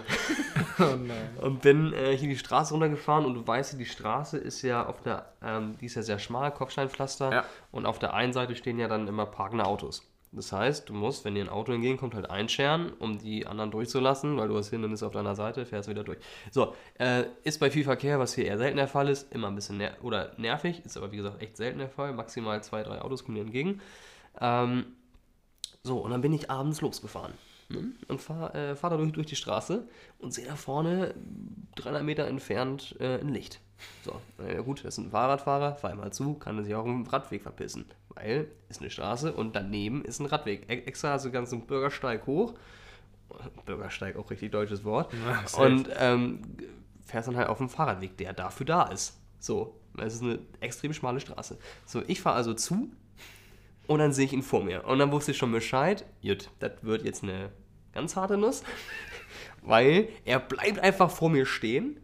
Oh [LAUGHS] und bin äh, hier die Straße runtergefahren und du weißt, die Straße ist ja auf der, ähm, die ist ja sehr schmal, Kopfsteinpflaster Ja. und auf der einen Seite stehen ja dann immer parkende Autos. Das heißt, du musst, wenn dir ein Auto entgegenkommt, halt einscheren, um die anderen durchzulassen, weil du hast Hindernis auf deiner Seite, fährst wieder durch. So, äh, ist bei viel Verkehr, was hier eher selten der Fall ist, immer ein bisschen ner oder nervig, ist aber wie gesagt echt selten der Fall. Maximal zwei, drei Autos kommen dir entgegen. Ähm, so, und dann bin ich abends losgefahren. Ne? Und fahre äh, fahr da durch, die Straße und sehe da vorne 300 Meter entfernt äh, ein Licht. So, na ja gut, das ist ein Fahrradfahrer, fahr mal zu, kann er sich auch im Radweg verpissen. Weil ist eine Straße und daneben ist ein Radweg. E extra hast du ganz einen Bürgersteig hoch. Bürgersteig, auch richtig deutsches Wort. Ja, und ähm, fährst dann halt auf dem Fahrradweg, der dafür da ist. So, es ist eine extrem schmale Straße. So, ich fahre also zu und dann sehe ich ihn vor mir. Und dann wusste ich schon Bescheid, gut, das wird jetzt eine ganz harte Nuss, [LAUGHS] weil er bleibt einfach vor mir stehen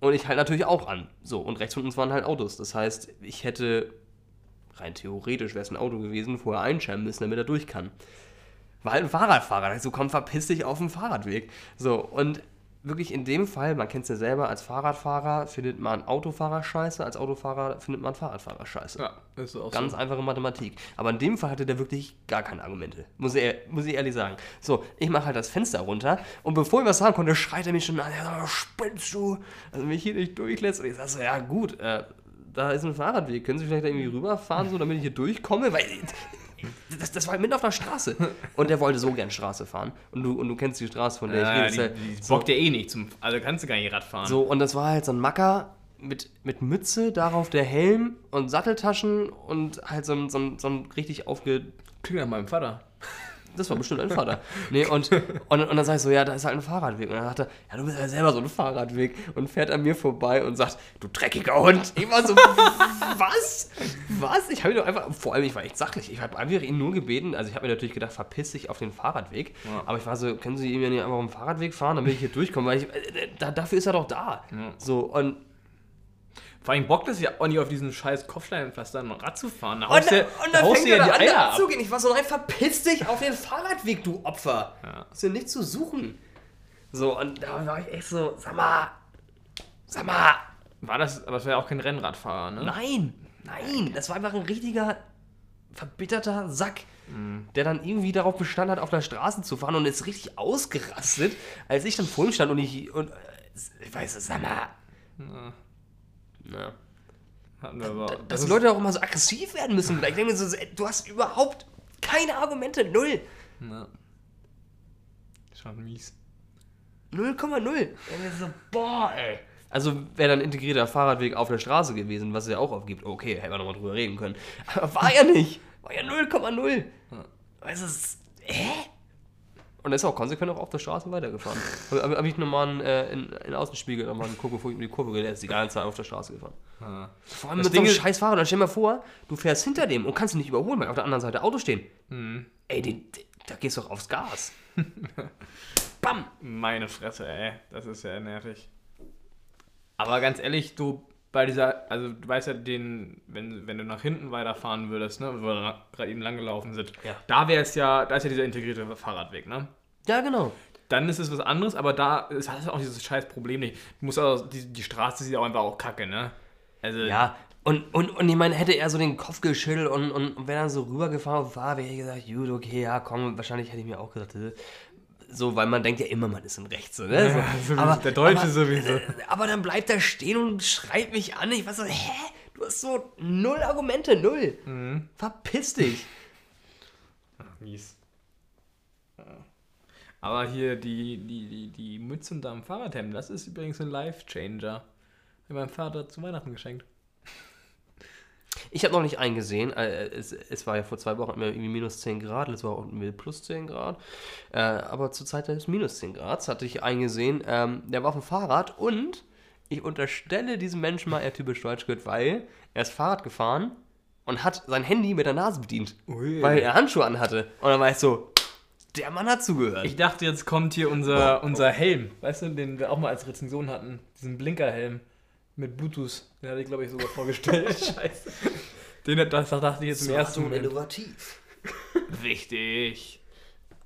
und ich halt natürlich auch an. So, und rechts von uns waren halt Autos. Das heißt, ich hätte, rein theoretisch wäre es ein Auto gewesen, vorher einschreiben müssen, damit er durch kann. War halt ein Fahrradfahrer. So, komm, verpiss dich auf dem Fahrradweg. So, und wirklich in dem Fall, man kennt es ja selber, als Fahrradfahrer findet man Autofahrer scheiße, als Autofahrer findet man Fahrradfahrer scheiße. Ja, ist auch Ganz so. einfache Mathematik. Aber in dem Fall hatte der wirklich gar keine Argumente. Muss ich, muss ich ehrlich sagen. So, ich mache halt das Fenster runter und bevor ich was sagen konnte, schreit er mich schon an, ja, spinnst du? Also mich hier nicht durchlässt. Und ich sage so, ja gut, äh, da ist ein Fahrradweg. Können Sie vielleicht irgendwie rüberfahren, so damit ich hier durchkomme? Weil das, das war mitten auf der Straße. Und der wollte so gern Straße fahren. Und du, und du kennst die Straße, von der ich Ja, rede. Das die, halt die so- bockt ja eh nicht zum. Also kannst du gar nicht Rad fahren. so, und das war halt so ein Macker mit, mit Mütze, darauf der Helm und Satteltaschen und halt so ein, so ein, so ein richtig aufge... Klingt nach meinem Vater. Das war bestimmt ein Vater. [LAUGHS] Nee, und, und, und dann sag ich so, ja, da ist halt ein Fahrradweg. Und dann sagt er, ja, du bist ja selber so ein Fahrradweg. Und fährt an mir vorbei und sagt, du dreckiger Hund. Ich war so, [LAUGHS] was? Was? Ich habe ihn doch einfach, vor allem, ich war echt sachlich. Ich habe einfach ihn nur gebeten, also ich habe mir natürlich gedacht, verpiss dich auf den Fahrradweg. Ja. Aber ich war so, können Sie ihm ja nicht einfach auf den Fahrradweg fahren, damit ich hier durchkomme? Weil ich, äh, da, dafür ist er doch da. Ja. So, und Vor allem bockt es ja auch nicht auf diesen scheiß Kopfsteinpflaster noch Rad zu fahren. Da Und, du und da dann haust fängt du er die da an, Eier da ab. abzugehen. Ich war so, nein, verpiss dich auf den Fahrradweg, du Opfer. Ja. Ist ja nichts zu suchen. So, und da war ich echt so, sag mal, sag mal, War das, aber das war ja auch kein Rennradfahrer, ne? nein, nein. Das war einfach ein richtiger, verbitterter Sack, Mhm. der dann irgendwie darauf bestanden hat, auf der Straße zu fahren und ist richtig ausgerastet, als ich dann vor ihm stand und ich, und, äh, ich weiß sag mal. Ja. Ja. Hatten wir aber, Dass das Leute auch immer so aggressiv werden müssen. Ich denke mir so, du hast überhaupt keine Argumente, null. Ja. Schon mies. 0,0. So, boah, ey. Also wäre dann integrierter Fahrradweg auf der Straße gewesen, was es ja auch aufgibt. Okay, hätten wir nochmal drüber reden können. [LAUGHS] Aber war ja nicht. War ja 0,0. Weißt du, es ist- hä? Und er ist auch konsequent auch auf der Straße weitergefahren. [LAUGHS] Habe hab ich nochmal einen, äh, in, in den Außenspiegel nochmal einen Gucke vor ihm in die Kurve gelegt. Der ist die ganze Zeit auf der Straße gefahren. Ja. Vor allem Das mit so einem Ding scheiß Fahrrad. Dann stell dir mal vor, du fährst hinter dem und kannst ihn nicht überholen, weil auf der anderen Seite Autos stehen. Mhm. Ey, den, den, da gehst du doch aufs Gas. [LAUGHS] Bam! Meine Fresse, ey. Das ist ja nervig. Aber ganz ehrlich, du bei dieser, also du weißt ja, den, wenn, wenn du nach hinten weiterfahren würdest, ne, wo wir gerade eben lang gelaufen sind, Ja. da wäre es ja, da ist ja dieser integrierte Fahrradweg, ne? Ja, genau. Dann ist es was anderes, aber da ist, hast du auch dieses scheiß Problem nicht. Du musst also, die, die Straße ist ja auch einfach auch kacke, ne? Also, Ja, und, und, und ich meine, hätte er so den Kopf geschüttelt und, und, und wäre dann so rübergefahren war, wäre ich gesagt, gut, okay, ja, komm, wahrscheinlich hätte ich mir auch gesagt, äh, so, weil man denkt ja immer, man ist in Recht, so, ne? So, Ja, sowieso, der Deutsche aber, sowieso. äh, Aber dann bleibt er stehen und schreit mich an. Ich war so, hä? Du hast so null Argumente, null. Mhm. Verpiss dich. Mies. Aber hier die, die, die, die Mütze und am Fahrradhemd, das ist übrigens ein Life-Changer. Hat mein Vater zu Weihnachten geschenkt. [LAUGHS] Ich habe noch nicht eingesehen, äh, es, es war ja vor zwei Wochen immer irgendwie minus 10 Grad, jetzt war auch mit plus 10 Grad. Äh, aber zur Zeit des minus 10 Grad hatte ich eingesehen, ähm, der war auf dem Fahrrad und ich unterstelle diesem Menschen mal, er typisch deutsch gehört, weil er ist Fahrrad gefahren und hat sein Handy mit der Nase bedient, Ui. weil er Handschuhe anhatte. Und dann war ich so, der Mann hat zugehört. Ich dachte, jetzt kommt hier unser, unser Helm, weißt du, den wir auch mal als Rezension hatten. Diesen Blinkerhelm mit Bluetooth. Den hatte ich, glaube ich, sogar vorgestellt. [LAUGHS] Scheiße. Den hat- das dachte ich jetzt im ersten Moment. innovativ. Richtig.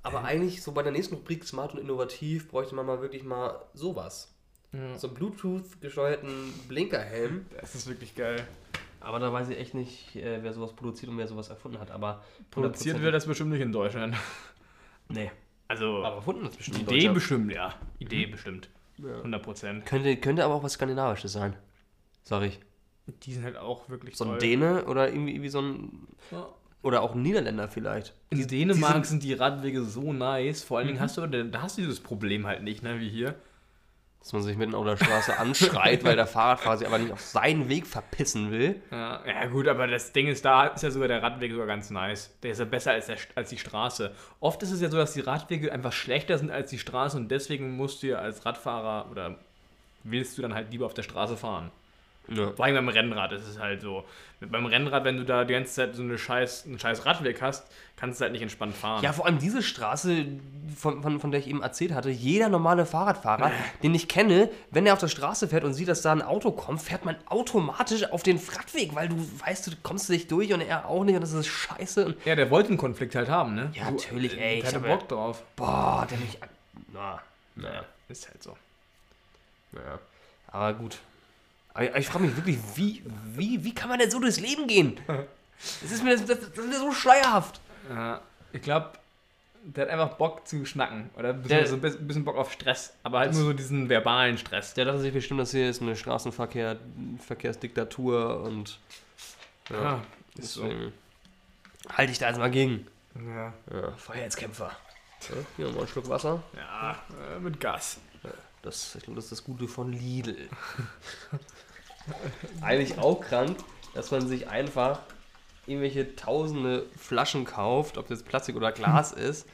Aber eigentlich so bei der nächsten Rubrik Smart und Innovativ bräuchte man mal wirklich mal sowas. Ja. So einen Bluetooth gesteuerten Blinkerhelm. Das ist wirklich geil. Aber da weiß ich echt nicht, äh, wer sowas produziert und wer sowas erfunden hat. Aber Produziert wird das bestimmt nicht in Deutschland. Nee. Also, Aber erfunden ist bestimmt Idee Deutschland. bestimmt, ja. Idee bestimmt. Ja. 100 Prozent. Könnte, könnte aber auch was Skandinavisches sein. Sag ich. Die sind halt auch wirklich So ein toll. Däne oder irgendwie, irgendwie so ein. Ja. Oder auch ein Niederländer vielleicht. In Dänemark sind- sind die Radwege so nice. Vor allen Dingen hast du, da hast du dieses Problem halt nicht, ne, wie hier. Dass man sich mitten auf der Straße [LAUGHS] anschreit, weil der Fahrradfahrer sich aber nicht auf seinen Weg verpissen will. Ja, ja gut, aber das Ding ist, da ist ja sogar der Radweg sogar ganz nice. Der ist ja besser als, der, als die Straße. Oft ist es ja so, dass die Radwege einfach schlechter sind als die Straße und deswegen musst du ja als Radfahrer oder willst du dann halt lieber auf der Straße fahren. Ja. Vor allem beim Rennrad ist es halt so. Mit- Beim Rennrad, wenn du da die ganze Zeit so eine scheiß, einen scheiß Radweg hast, kannst du halt nicht entspannt fahren. Ja, vor allem diese Straße, von, von, von der ich eben erzählt hatte, jeder normale Fahrradfahrer, den ich kenne, wenn er auf der Straße fährt und sieht, dass da ein Auto kommt, fährt man automatisch auf den Radweg, weil du weißt, du kommst nicht durch und er auch nicht und das ist scheiße. Ja, der wollte einen Konflikt halt haben, ne? Ja, natürlich, ey, Der ich hatte Bock drauf. boah, der mich. Na, naja, Ist halt so. naja. Aber gut. Aber ich frage mich wirklich, wie, wie, wie kann man denn so durchs Leben gehen? Das ist mir, das, das, ist mir so schleierhaft. Ja, ich glaube, der hat einfach Bock zu schnacken. Oder ein bisschen, Der- so ein bisschen- Bock auf Stress. Aber halt nur so diesen verbalen Stress. Der dachte sich bestimmt, das hier ist eine Straßenverkehr, Verkehrsdiktatur und Ja, ist so. halte ich da jetzt mal gegen. Ja, Ja, Freiheitskämpfer. Ja, hier mal einen Schluck Wasser. ja äh, mit Gas. Das, ich glaube, das ist das Gute von Lidl. [LAUGHS] [LAUGHS] Eigentlich auch krank, dass man sich einfach irgendwelche tausende Flaschen kauft, ob das Plastik oder Glas ist,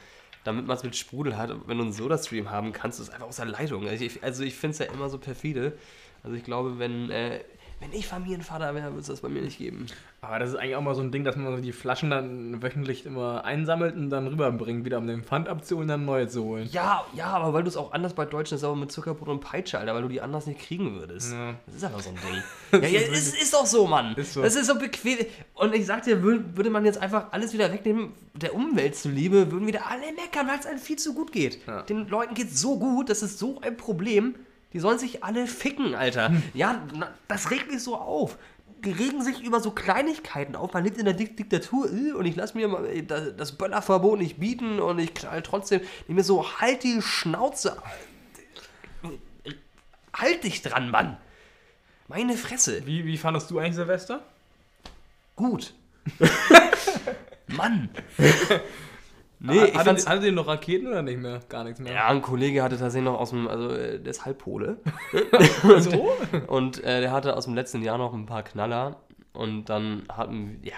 damit man es mit Sprudel hat. Wenn du einen Soda-Stream haben kannst, ist es einfach aus der Leitung. Also ich, also ich finde es ja immer so perfide. Also ich glaube, wenn, äh, wenn ich Familienvater wäre, würde es das bei mir nicht geben. Aber das ist eigentlich auch mal so ein Ding, dass man die Flaschen dann wöchentlich immer einsammelt und dann rüberbringt, wieder um den Pfand abzuholen, dann neue zu holen. Ja, ja, aber weil du es auch anders bei Deutschen ist, aber mit Zuckerbrot und Peitsche, Alter, weil du die anders nicht kriegen würdest. Ja. Das ist einfach so ein Ding. [LAUGHS] ja, ja, es ist doch so, Mann. Ist so. Das ist so bequem. Und ich sag dir, wür- würde man jetzt einfach alles wieder wegnehmen, der Umwelt zuliebe, würden wieder alle meckern, weil es einem viel zu gut geht. Ja. Den Leuten geht so gut, das ist so ein Problem. Die sollen sich alle ficken, Alter. Hm. Ja, das regt mich so auf. Die regen sich über so Kleinigkeiten auf. Man lebt in der Dik Diktatur äh, und ich lasse mir mal äh, das das Böllerverbot nicht bieten und ich knall trotzdem. Ich mir so, halt die Schnauze. Halt dich dran, Mann. Meine Fresse. Wie, wie fandest du eigentlich Silvester? Gut. [LAUGHS] Mann. [LAUGHS] Nee, ich Hattet, fand's. hattet ihr noch Raketen oder nicht mehr? Gar nichts mehr. Ja, ein Kollege hatte tatsächlich noch aus dem, also äh, der ist Halbpole. so? [LAUGHS] Und äh, der hatte aus dem letzten Jahr noch ein paar Knaller. Und dann hatten, ja,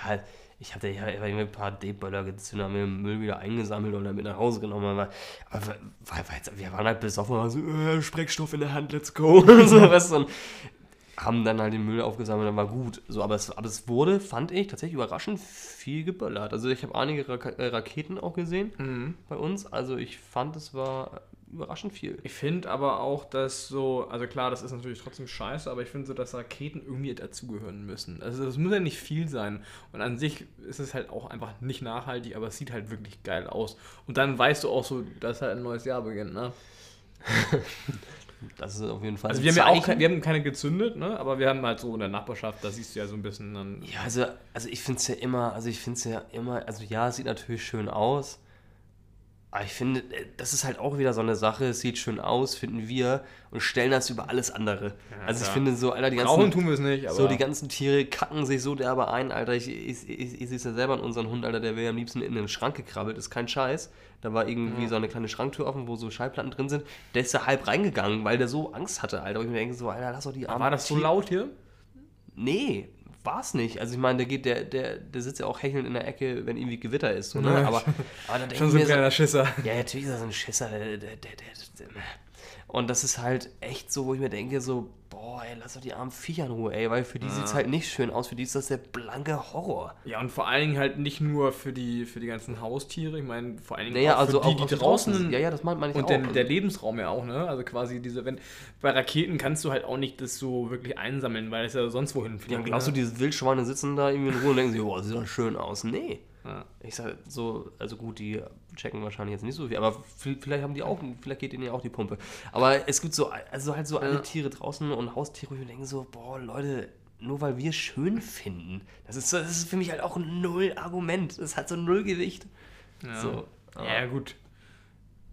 ich hatte ja irgendwie ein paar D-Böller gezündet, haben wir den Müll wieder eingesammelt und dann mit nach Hause genommen. Aber, aber war jetzt, wir waren halt besoffen, war so, äh, Sprengstoff in der Hand, let's go. [LAUGHS] so, weißt du, und haben dann halt den Müll aufgesammelt, dann war gut. So, aber, es, aber es wurde, fand ich, tatsächlich überraschend viel geböllert. Also ich habe einige Raka äh, Raketen auch gesehen Mhm. bei uns. Also ich fand, es war überraschend viel. Ich finde aber auch, dass so, also klar, das ist natürlich trotzdem scheiße, aber ich finde so, dass Raketen irgendwie dazugehören müssen. Also das muss ja nicht viel sein. Und an sich ist es halt auch einfach nicht nachhaltig, aber es sieht halt wirklich geil aus. Und dann weißt du auch so, dass halt ein neues Jahr beginnt, ne? [LAUGHS] Das ist auf jeden Fall Also wir haben ja auch wir haben keine gezündet, ne? aber wir haben halt so in der Nachbarschaft, da siehst du ja so ein bisschen dann. Ja, also, also ich finde es ja immer, also ich finde es ja immer, also ja, es sieht natürlich schön aus. Aber ich finde, äh, das ist halt auch wieder so eine Sache, es sieht schön aus, finden wir, und stellen das über alles andere. also ich klar. finde so, Alter, die Rauchen ganzen, tun wir es nicht, aber. so die ganzen Tiere kacken sich so derbe ein, Alter. Ich, ich, ich, ich sehe es ja selber an unseren Hund, Alter, der wäre am liebsten in den Schrank gekrabbelt, ist kein Scheiß. Da war irgendwie so eine kleine Schranktür offen, wo so Schallplatten drin sind. Der ist da halb reingegangen, weil der so Angst hatte, Alter. Und ich mir denke so, Alter, lass doch die armen war das so laut hier? Nee, war es nicht. Also ich meine, der geht, der, der, der sitzt ja auch hechelnd in der Ecke, wenn irgendwie Gewitter ist. So, ne? Ja, aber, schon- aber dann Schon so ein mir so, kleiner Schisser. ja, natürlich ist er so ein Schisser. Der, der, der, und das ist halt echt so, wo ich mir denke, so, boah, ey, lass doch die armen Viecher in Ruhe, ey, weil für die sieht es halt nicht schön aus, für die ist das der blanke Horror. Ja, und vor allen Dingen halt nicht nur für die, für die ganzen Haustiere, ich meine, vor allen Dingen Naja, auch also für die, auch die die draußen sind. Ja, ja, das meint man nicht Und auch. der, der Lebensraum ja auch, ne? Also quasi diese, wenn bei Raketen kannst du halt auch nicht das so wirklich einsammeln, weil es ja sonst wohin fliegt. Ja, glaubst du, ne? diese Wildschweine sitzen da irgendwie in Ruhe und denken sich, boah, sieht doch schön aus. Nee. Ja. Ich sag so, also gut, die checken wahrscheinlich jetzt nicht so viel, aber vi- vielleicht haben die auch, vielleicht geht ihnen ja auch die Pumpe. Aber es gibt so, also halt so alle Tiere draußen und Haustiere, wo ich mir denke so, boah, Leute, nur weil wir schön finden, das ist, so- das ist für mich halt auch ein null Argument. Das hat so null Gewicht. Ja. So, ja, gut.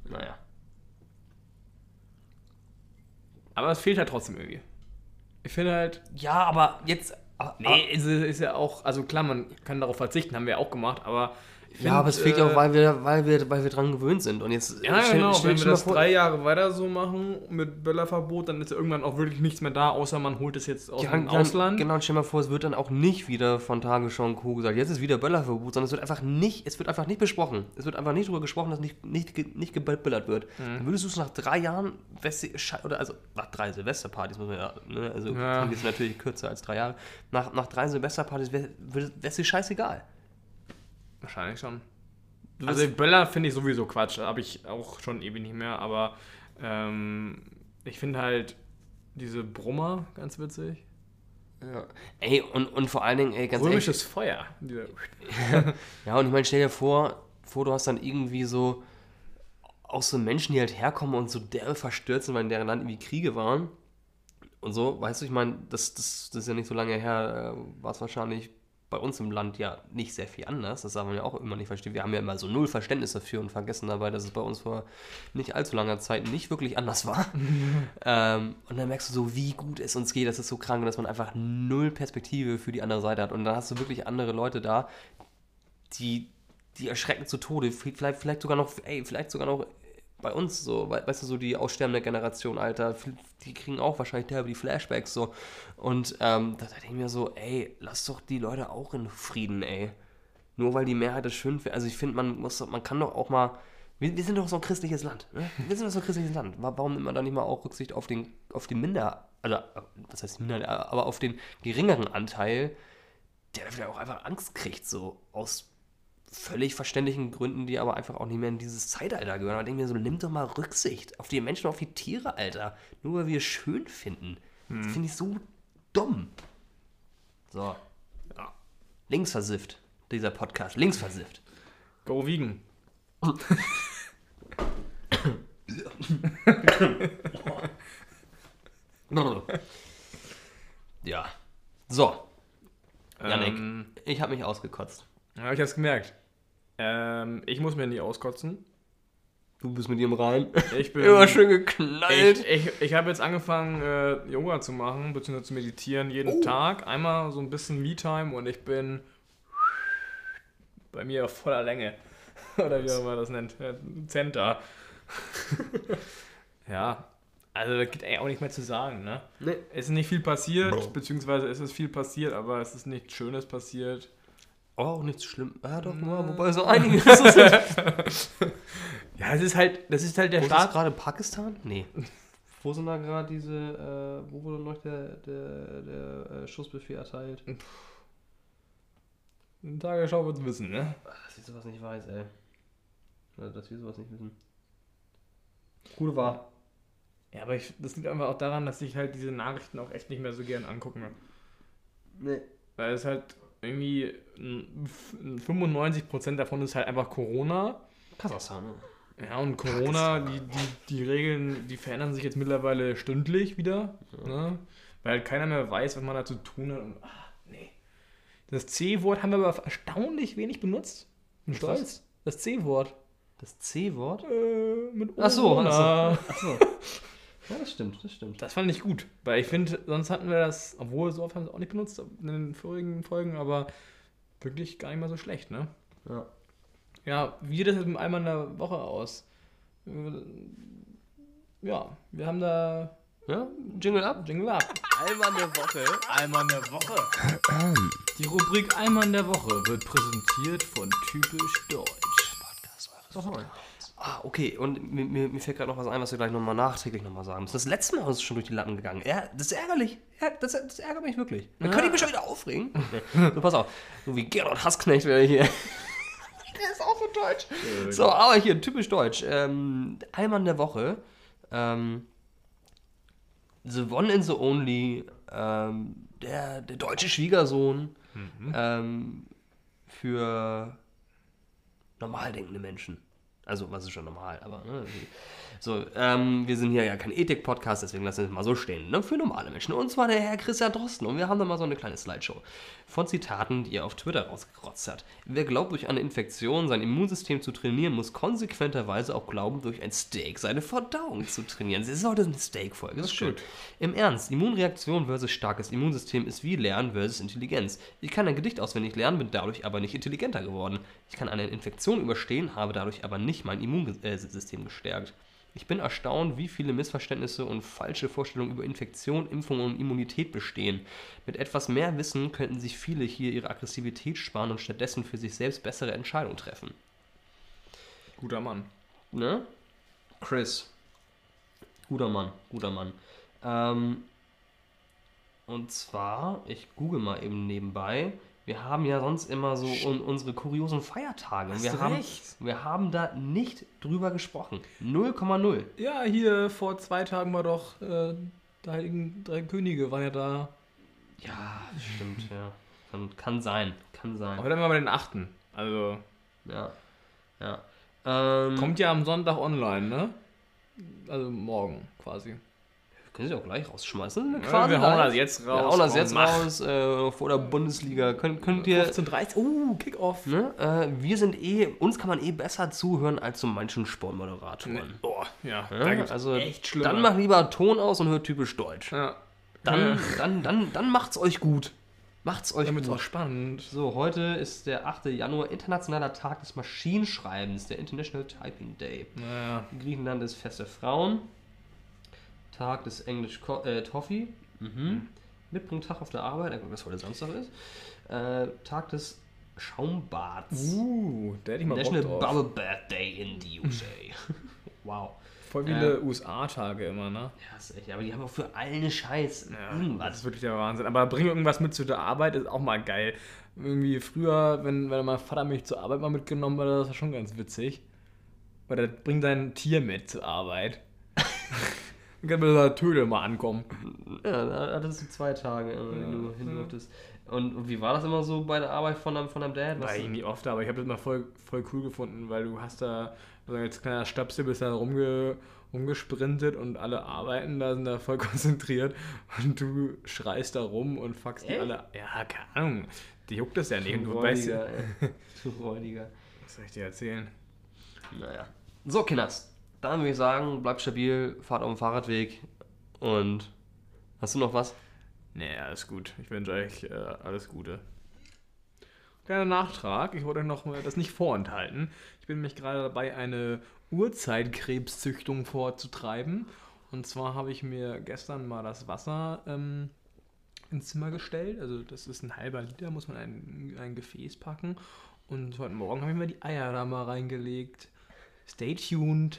naja. Aber es fehlt halt trotzdem irgendwie. Ich finde halt, Ja, aber jetzt. Aber- nee, ist, ist ja auch, also klar, man kann darauf verzichten, haben wir auch gemacht, aber ich ja, aber es fehlt ja äh, auch, weil wir, weil, wir, weil wir dran gewöhnt sind. Und jetzt Ja, stell- genau. stell- Wenn wir das vor- drei Jahre weiter so machen mit Böllerverbot, dann ist ja irgendwann auch wirklich nichts mehr da, außer man holt es jetzt aus Ja, dem dann- Ausland. Genau, und stell mal vor, es wird dann auch nicht wieder von Tagesschau und Co. gesagt, jetzt ist wieder Böllerverbot, sondern es wird einfach nicht, es wird einfach nicht besprochen. Es wird einfach nicht darüber gesprochen, dass nicht, nicht, nicht geböllert wird. Mhm. Dann würdest du es nach drei Jahren, Westi- oder also nach drei Silvesterpartys, muss man ja, ne, also Ja. klingt jetzt natürlich kürzer als drei Jahre, nach, nach drei Silvesterpartys wäre es dir scheißegal. Wahrscheinlich schon. Also Böller finde ich sowieso Quatsch, habe ich auch schon ewig nicht mehr, aber ähm, ich finde halt diese Brummer ganz witzig. ja. Ey, und, und vor allen Dingen, ey, ganz ehrlich, Römisches Feuer. [LAUGHS] Ja, und ich meine, stell dir vor, vor, du hast dann irgendwie so auch so Menschen, die halt herkommen und so derbe verstört sind, weil in deren Land irgendwie Kriege waren. Und so, weißt du, ich meine, das, das, das ist ja nicht so lange her, äh, war es wahrscheinlich bei uns im Land ja nicht sehr viel anders. Das darf man ja auch immer nicht verstehen. Wir haben ja immer so null Verständnis dafür und vergessen dabei, dass es bei uns vor nicht allzu langer Zeit nicht wirklich anders war. [LAUGHS] ähm, und dann merkst du so, wie gut es uns geht. Das ist so krank, dass man einfach null Perspektive für die andere Seite hat. Und dann hast du wirklich andere Leute da, die, die erschrecken zu Tode. Vielleicht, vielleicht sogar noch, ey, vielleicht sogar noch bei uns so, we- weißt du, so die aussterbende Generation, Alter, die kriegen auch wahrscheinlich derbe die Flashbacks so. Und ähm, da denke ich mir so, ey, lass doch die Leute auch in Frieden, ey. Nur weil die Mehrheit es schön findet. Also ich finde, man muss, man kann doch auch mal. Wir, wir sind doch so ein christliches Land. Ne? Wir sind doch so ein christliches Land. Wa- Warum nimmt man da nicht mal auch Rücksicht auf den, auf den Minder, also was heißt Minder, aber auf den geringeren Anteil, der da vielleicht auch einfach Angst kriegt, so aus völlig verständlichen Gründen, die aber einfach auch nicht mehr in dieses Zeitalter gehören. Aber ich denke mir so, nimm doch mal Rücksicht auf die Menschen, auf die Tiere, Alter. Nur weil wir es schön finden. Das finde ich so dumm. So. Ja. Linksversifft, dieser Podcast. Linksversifft. Go Wiegen. [LAUGHS] ja. So, Janik, Ähm, ich habe mich ausgekotzt. Ja, ich hab's gemerkt. Ähm, ich muss mir nie auskotzen. Du bist mit ihm rein. Ich [LAUGHS] bin. Immer schön geknallt. Ich, ich, ich habe jetzt angefangen, äh, Yoga zu machen, beziehungsweise zu meditieren jeden Oh. Tag. Einmal so ein bisschen Me-Time und ich bin bei mir auf voller Länge. [LAUGHS] Oder wie man das nennt. Center. [LAUGHS] ja, also da gibt eigentlich auch nicht mehr zu sagen, ne? Nee. Es ist nicht viel passiert, Bro. beziehungsweise es ist viel passiert, aber es ist nichts Schönes passiert. Oh, nichts schlimm. Ja, doch, ja, wobei so einiges [LAUGHS] ist. Ja, es ist halt, das ist halt der Wo ist Start. das gerade Pakistan? Nee. [LAUGHS] Wo sind da gerade diese, äh, wo wurde noch der, der, der äh, Schussbefehl erteilt? In Tagesschau wird wissen, ne? Dass ich sowas nicht weiß, ey. Oder dass wir sowas nicht wissen. Gute war. Ja, aber ich, das liegt einfach auch daran, dass ich halt diese Nachrichten auch echt nicht mehr so gern angucken. Nee. Weil es halt irgendwie n- f- 95% davon ist halt einfach Corona. Kasachstan, ne? Ja, und Corona, die, die, die Regeln, die verändern sich jetzt mittlerweile stündlich wieder. Ne? Weil halt keiner mehr weiß, was man da zu tun hat. Und, ah, nee. Das C-Wort haben wir aber erstaunlich wenig benutzt. Bin stolz. Das C-Wort. Das C-Wort? Äh, mit Ach so, Corona. ach so. [LAUGHS] Ja, das stimmt, das stimmt. Das fand ich gut, weil ich finde, sonst hatten wir das, obwohl so oft haben wir es auch nicht benutzt in den vorigen Folgen, aber wirklich gar nicht mal so schlecht, ne? Ja. Ja, wie sieht das mit dem Einmal in der Woche aus? Ja, wir haben da Ja, Jingle ab. Jingle ab. Einmal eine Woche. Einmal in der Woche. Die Rubrik Einmal in der Woche wird präsentiert von Typisch Deutsch. Ah, okay. Und mir, mir, mir fällt gerade noch was ein, was wir gleich nochmal nachträglich nochmal sagen müssen. Das letzte Mal ist es schon durch die Lappen gegangen. Ja, das ist ärgerlich. Ja, das, das ärgert mich wirklich. Dann könnte ich mich schon wieder aufregen. [LAUGHS] So, pass auf. So wie Gerhard Hassknecht wäre hier. [LAUGHS] Der ist auch so deutsch. So, aber hier, typisch deutsch. Ähm, einmal in der Woche. Ähm, the One and the Only. Ähm, der, der deutsche Schwiegersohn. Ähm, für normal denkende Menschen. Also, was ist schon normal, aber. Ne? So, ähm, wir sind hier ja kein Ethik-Podcast, deswegen lassen wir es mal so stehen. Ne? Für normale Menschen. Und zwar der Herr Christian Drosten. Und wir haben da mal so eine kleine Slideshow von Zitaten, die er auf Twitter rausgerotzt hat. Wer glaubt, durch eine Infektion sein Immunsystem zu trainieren, muss konsequenterweise auch glauben, durch ein Steak seine Verdauung zu trainieren. Das ist heute eine Steak-Folge. Das ist schön. gut. Im Ernst, Immunreaktion versus starkes Immunsystem ist wie Lernen versus Intelligenz. Ich kann ein Gedicht auswendig lernen, bin dadurch aber nicht intelligenter geworden. Ich kann eine Infektion überstehen, habe dadurch aber nicht mein Immunsystem gestärkt. Ich bin erstaunt, wie viele Missverständnisse und falsche Vorstellungen über Infektion, Impfung und Immunität bestehen. Mit etwas mehr Wissen könnten sich viele hier ihre Aggressivität sparen und stattdessen für sich selbst bessere Entscheidungen treffen. Guter Mann. Ne? Chris. Guter Mann, guter Mann. Ähm, und zwar, ich google mal eben nebenbei. Wir haben ja sonst immer so un unsere kuriosen Feiertage. Hast wir du haben, recht. wir haben da nicht drüber gesprochen. 0,0. Ja, hier vor zwei Tagen war doch äh, die Heiligen Drei Könige waren ja da. Ja, stimmt, ja. Kann, kann sein, kann sein. Heute haben wir aber den 8. Also Ja, ja. Ähm, kommt ja am Sonntag online, ne? Also morgen quasi. Können Sie auch gleich rausschmeißen. Ja, quasi wir hauen das jetzt Wir raus. hauen das jetzt mach. raus äh, vor der Bundesliga. Könnt, könnt ihr 15.30 Uh, Kickoff. Ne? Äh, wir sind eh, uns kann man eh besser zuhören als so manchen Sportmoderatoren. Oh, ja. Ja, gibt's also echt schlimm. dann mach lieber Ton aus und hört typisch Deutsch. Ja. Dann, dann, dann, dann macht's euch gut. Macht's euch Damit gut. auch spannend. So, heute ist der 8. Januar, internationaler Tag des Maschinenschreibens, der International Typing Day. Naja. In Griechenland ist Fest der Frauen, Tag des Englisch Co äh, Toffee, mhm. Mitbringtag auf der Arbeit, äh, was heute Samstag ist, äh, Tag des Schaumbads. Uh, da hätte ich mal National Bock drauf. Bubble Bath Day in the USA. [LAUGHS] wow. Voll viele USA-Tage immer, ne? Ja, ist echt, aber die haben auch für allen Scheiß Ja, das irgendwas. ist wirklich der Wahnsinn. Aber bring irgendwas mit zu der Arbeit, ist auch mal geil. Irgendwie früher, wenn, wenn mein Vater mich zur Arbeit mal mitgenommen hat, das war schon ganz witzig. Weil der bringt sein Tier mit zur Arbeit. [LAUGHS] Dann kann man da Töle mal ankommen. Ja, da hattest du zwei Tage, äh, wenn du hin durftest. Und, wie war das immer so bei der Arbeit von deinem, von deinem Dad? War Was- ich nie oft, aber ich habe das mal voll, voll cool gefunden, weil du hast da, also als kleiner Stöpsel bist da rumge, rumgesprintet und alle arbeiten da, sind da voll [LAUGHS] konzentriert und du schreist da rum und fuckst die alle. Ja, keine Ahnung. Die juckt das ja nicht. Du weißt ja. Du Räudiger. was soll ich dir erzählen? Naja. So, Kinders. Dann würde ich sagen, bleibt stabil, fahrt auf dem Fahrradweg und hast du noch was? Nee, alles gut. Ich wünsche euch äh, alles Gute. Kleiner Nachtrag, ich wollte euch noch das nicht vorenthalten. Ich bin nämlich gerade dabei, eine Urzeitkrebszüchtung vorzutreiben. Und zwar habe ich mir gestern mal das Wasser ähm, ins Zimmer gestellt. Also das ist ein halber Liter, muss man in ein Gefäß packen. Und heute Morgen habe ich mir die Eier da mal reingelegt. Stay tuned.